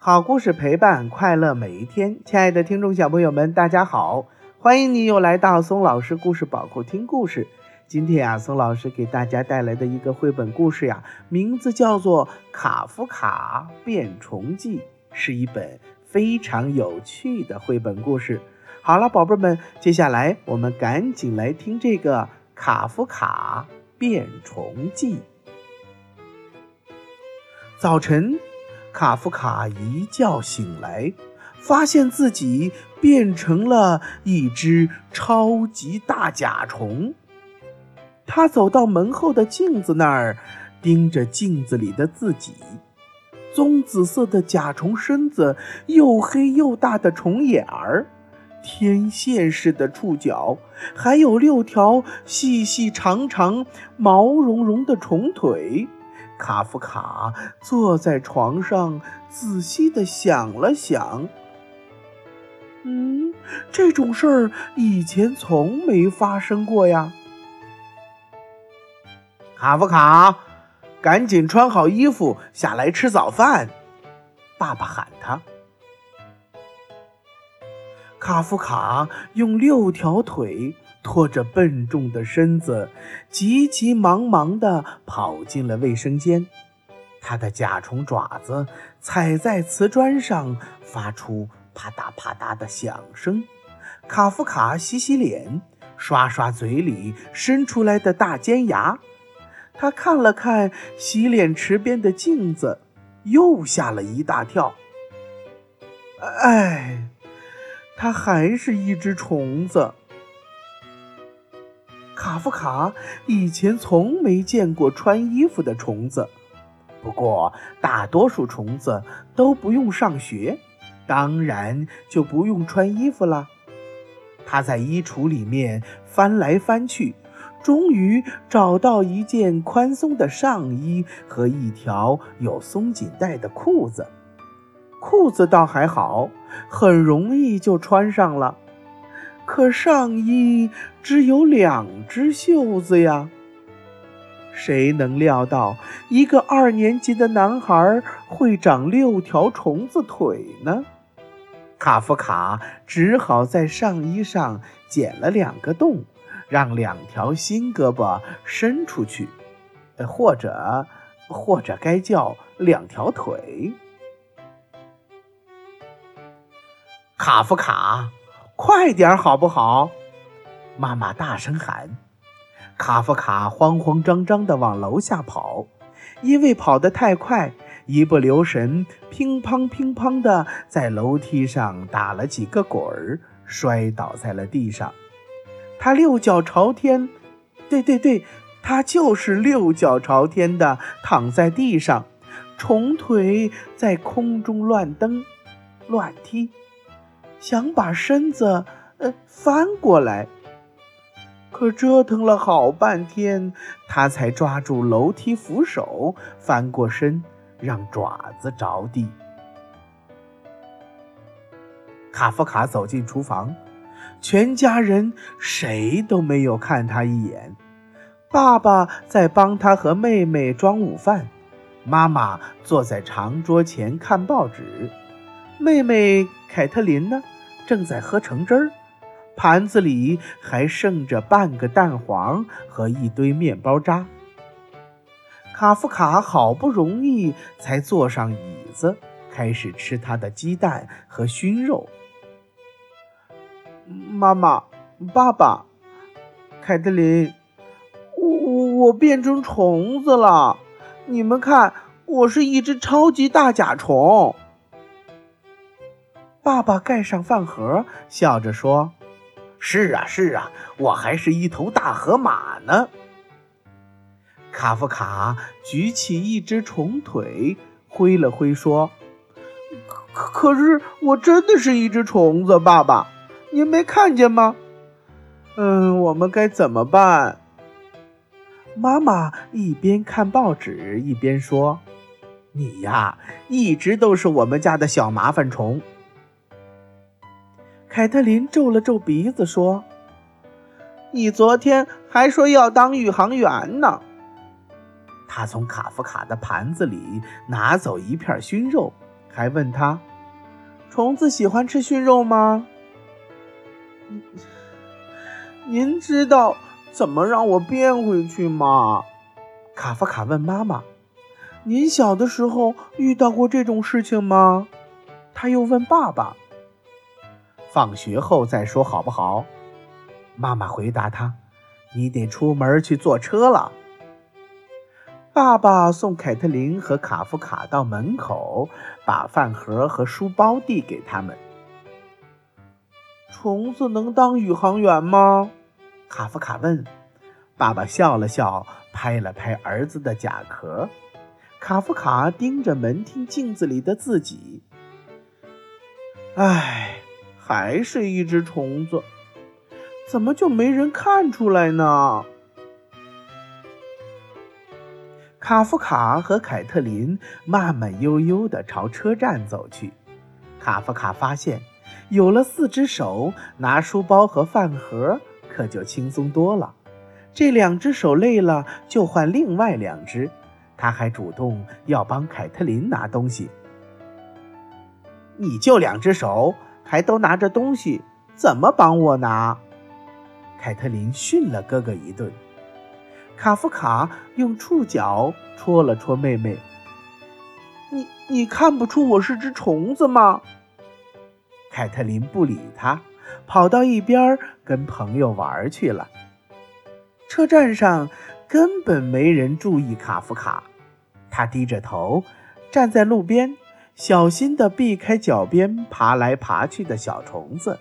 好故事陪伴快乐每一天，亲爱的听众小朋友们，大家好，欢迎你又来到松老师故事宝库听故事。今天啊，松老师给大家带来的一个绘本故事呀，名字叫做《卡夫卡变虫记》，是一本非常有趣的绘本故事。好了，宝贝们，接下来我们赶紧来听这个《卡夫卡变虫记》。早晨，卡夫卡一觉醒来，发现自己变成了一只超级大甲虫。他走到门后的镜子那儿，盯着镜子里的自己。棕紫色的甲虫身子，又黑又大的虫眼儿，天线似的触角，还有六条细细长长、毛茸茸的虫腿。卡夫卡坐在床上，仔细的想了想。嗯，这种事儿以前从没发生过呀。卡夫卡，赶紧穿好衣服下来吃早饭！爸爸喊他。卡夫卡用六条腿。拖着笨重的身子，急急忙忙地跑进了卫生间。他的甲虫爪子踩在瓷砖上，发出啪嗒啪嗒的响声。卡夫卡洗洗脸，刷刷嘴里伸出来的大尖牙。他看了看洗脸池边的镜子，又吓了一大跳。哎，他还是一只虫子。卡夫卡以前从没见过穿衣服的虫子，不过大多数虫子都不用上学，当然就不用穿衣服了。他在衣橱里面翻来翻去，终于找到一件宽松的上衣和一条有松紧带的裤子。裤子倒还好，很容易就穿上了。可上衣只有两只袖子呀！谁能料到一个二年级的男孩会长六条虫子腿呢？卡夫卡只好在上衣上剪了两个洞，让两条新胳膊伸出去，或者，或者该叫两条腿。卡夫卡。快点好不好？妈妈大声喊。卡夫卡慌慌张张地往楼下跑，因为跑得太快，一不留神，乒乓乒乓地在楼梯上打了几个滚儿，摔倒在了地上。他六脚朝天，对对对，他就是六脚朝天的躺在地上，虫腿在空中乱蹬、乱踢。想把身子呃翻过来，可折腾了好半天，他才抓住楼梯扶手翻过身，让爪子着地。卡夫卡走进厨房，全家人谁都没有看他一眼。爸爸在帮他和妹妹装午饭，妈妈坐在长桌前看报纸。妹妹凯特琳呢，正在喝橙汁儿，盘子里还剩着半个蛋黄和一堆面包渣。卡夫卡好不容易才坐上椅子，开始吃他的鸡蛋和熏肉。妈妈，爸爸，凯特琳，我我我变成虫子了！你们看，我是一只超级大甲虫。爸爸盖上饭盒，笑着说：“是啊，是啊，我还是一头大河马呢。”卡夫卡举起一只虫腿，挥了挥，说：“可可是，我真的是一只虫子，爸爸，您没看见吗？”“嗯，我们该怎么办？”妈妈一边看报纸一边说：“你呀，一直都是我们家的小麻烦虫。”凯特琳皱了皱鼻子说：“你昨天还说要当宇航员呢。”他从卡夫卡的盘子里拿走一片熏肉，还问他：“虫子喜欢吃熏肉吗？”您知道怎么让我变回去吗？卡夫卡问妈妈：“您小的时候遇到过这种事情吗？”他又问爸爸：“放学后再说好不好？”妈妈回答他：“你得出门去坐车了。”爸爸送凯特琳和卡夫卡到门口，把饭盒和书包递给他们。虫子能当宇航员吗？卡夫卡问。爸爸笑了笑，拍了拍儿子的甲壳。卡夫卡盯着门厅镜子里的自己。唉，还是一只虫子，怎么就没人看出来呢？卡夫卡和凯特琳慢慢悠悠地朝车站走去。卡夫卡发现，有了四只手，拿书包和饭盒可就轻松多了。这两只手累了，就换另外两只。他还主动要帮凯特琳拿东西。你就两只手，还都拿着东西，怎么帮我拿？凯特琳训了哥哥一顿。卡夫卡用触角戳了戳妹妹。你你看不出我是只虫子吗？凯特琳不理他，跑到一边跟朋友玩去了。车站上根本没人注意卡夫卡，他低着头站在路边，小心地避开脚边爬来爬去的小虫子。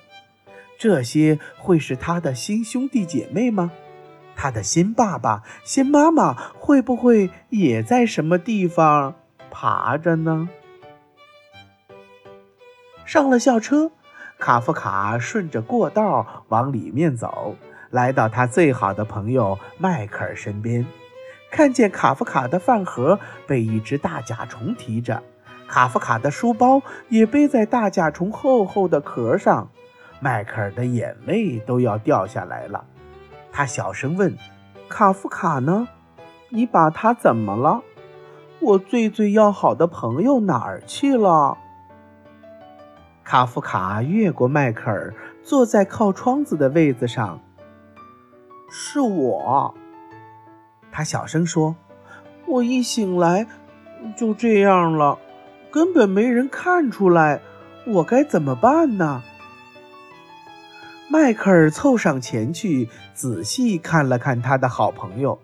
这些会是他的新兄弟姐妹吗？他的新爸爸、新妈妈会不会也在什么地方爬着呢？上了校车，卡夫卡顺着过道往里面走。来到他最好的朋友迈克尔身边，看见卡夫卡的饭盒被一只大甲虫提着，卡夫卡的书包也背在大甲虫厚厚的壳上，迈克尔的眼泪都要掉下来了。他小声问：“卡夫卡呢？你把他怎么了？我最最要好的朋友哪儿去了？”卡夫卡越过迈克尔，坐在靠窗子的位子上。是我，他小声说：“我一醒来就这样了，根本没人看出来，我该怎么办呢？”迈克尔凑上前去，仔细看了看他的好朋友。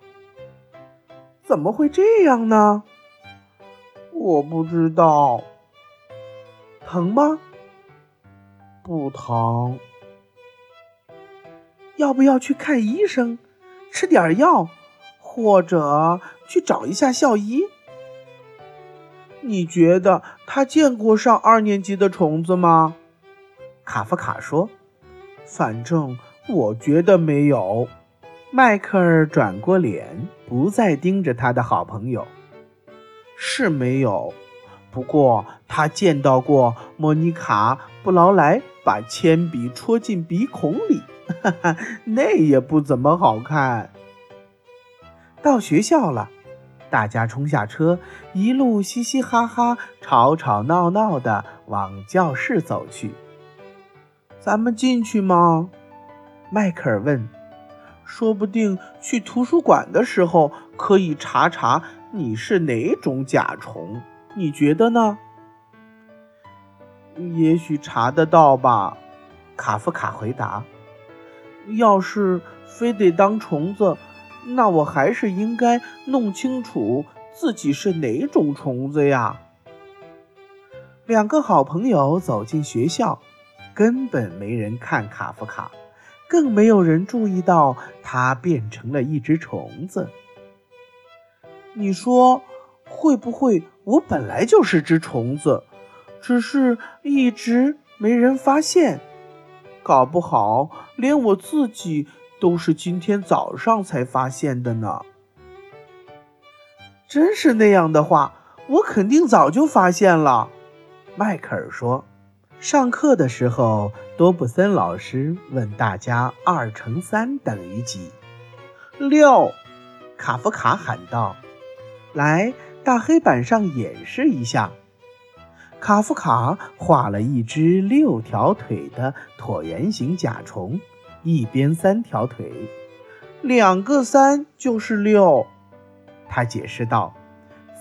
怎么会这样呢？我不知道。疼吗？不疼。要不要去看医生，吃点药，或者去找一下校医？你觉得他见过上二年级的虫子吗？卡夫卡说：“反正我觉得没有。”迈克尔转过脸，不再盯着他的好朋友。是没有，不过他见到过莫妮卡·布劳莱把铅笔戳进鼻孔里。哈哈，那也不怎么好看。到学校了，大家冲下车，一路嘻嘻哈哈、吵吵闹闹的往教室走去。咱们进去吗？迈克尔问。说不定去图书馆的时候可以查查你是哪种甲虫，你觉得呢？也许查得到吧，卡夫卡回答。要是非得当虫子，那我还是应该弄清楚自己是哪种虫子呀。两个好朋友走进学校，根本没人看卡夫卡，更没有人注意到他变成了一只虫子。你说会不会我本来就是只虫子，只是一直没人发现？搞不好连我自己都是今天早上才发现的呢。真是那样的话，我肯定早就发现了。迈克尔说。上课的时候，多布森老师问大家：“二乘三等于几？”六。卡夫卡喊道：“来，大黑板上演示一下。”卡夫卡画了一只六条腿的椭圆形甲虫，一边三条腿，两个三就是六。他解释道：“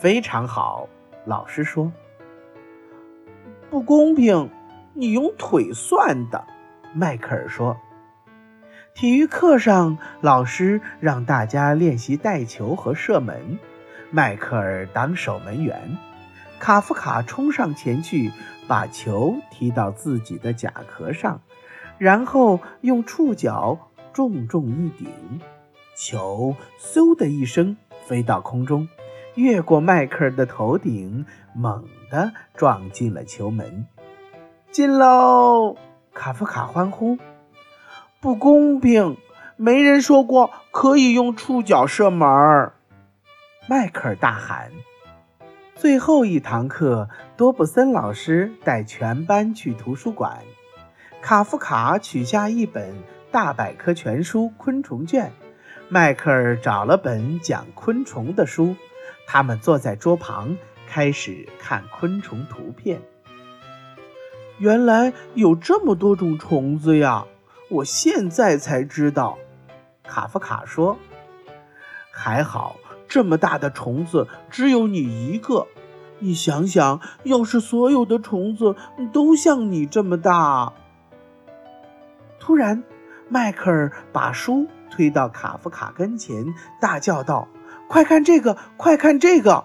非常好。”老师说：“不公平，你用腿算的。”迈克尔说。体育课上，老师让大家练习带球和射门。迈克尔当守门员，卡夫卡冲上前去，把球踢到自己的甲壳上，然后用触角重重一顶，球嗖的一声飞到空中，越过迈克尔的头顶，猛地撞进了球门。进喽！卡夫卡欢呼。不公平！没人说过可以用触角射门。迈克尔大喊。最后一堂课，多布森老师带全班去图书馆。卡夫卡取下一本大百科全书《昆虫卷》，迈克尔找了本讲昆虫的书。他们坐在桌旁，开始看昆虫图片。原来有这么多种虫子呀！我现在才知道，卡夫卡说：“还好，这么大的虫子只有你一个。你想想，要是所有的虫子都像你这么大……”突然，迈克尔把书推到卡夫卡跟前，大叫道：“快看这个！快看这个！”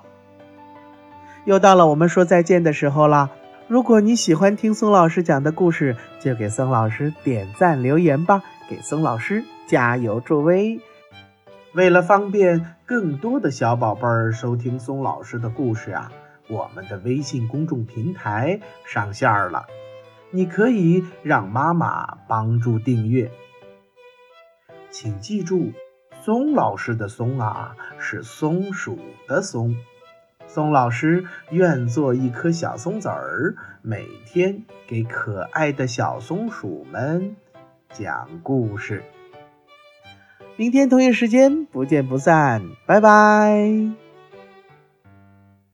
又到了我们说再见的时候了。如果你喜欢听松老师讲的故事，就给松老师点赞留言吧，给松老师加油助威。为了方便更多的小宝贝儿收听松老师的故事啊，我们的微信公众平台上线了，你可以让妈妈帮助订阅。请记住，松老师的松啊，是松鼠的松。松老师愿做一颗小松子儿，每天给可爱的小松鼠们讲故事。明天同一时间不见不散，拜拜。